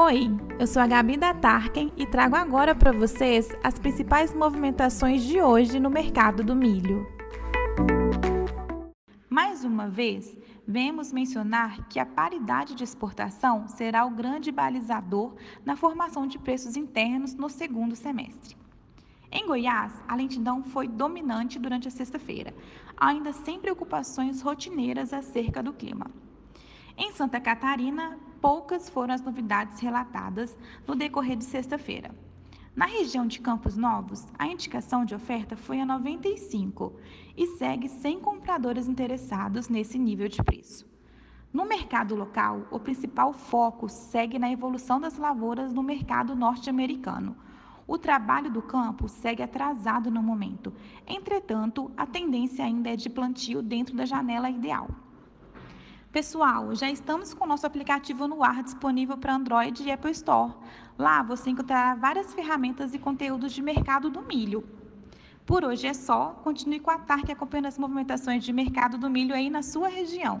Oi, eu sou a Gabi da Tarken e trago agora para vocês as principais movimentações de hoje no mercado do milho. Mais uma vez, vemos mencionar que a paridade de exportação será o grande balizador na formação de preços internos no segundo semestre. Em Goiás, a lentidão foi dominante durante a sexta-feira, ainda sem preocupações rotineiras acerca do clima. Em Santa Catarina, poucas foram as novidades relatadas no decorrer de sexta-feira. Na região de Campos Novos, a indicação de oferta foi a 95 e segue sem compradores interessados nesse nível de preço. No mercado local, o principal foco segue na evolução das lavouras no mercado norte-americano. O trabalho do campo segue atrasado no momento, entretanto, a tendência ainda é de plantio dentro da janela ideal. Pessoal, já estamos com o nosso aplicativo no ar disponível para Android e Apple Store. Lá você encontrará várias ferramentas e conteúdos de mercado do milho. Por hoje é só. Continue com a TARC acompanhando as movimentações de mercado do milho aí na sua região.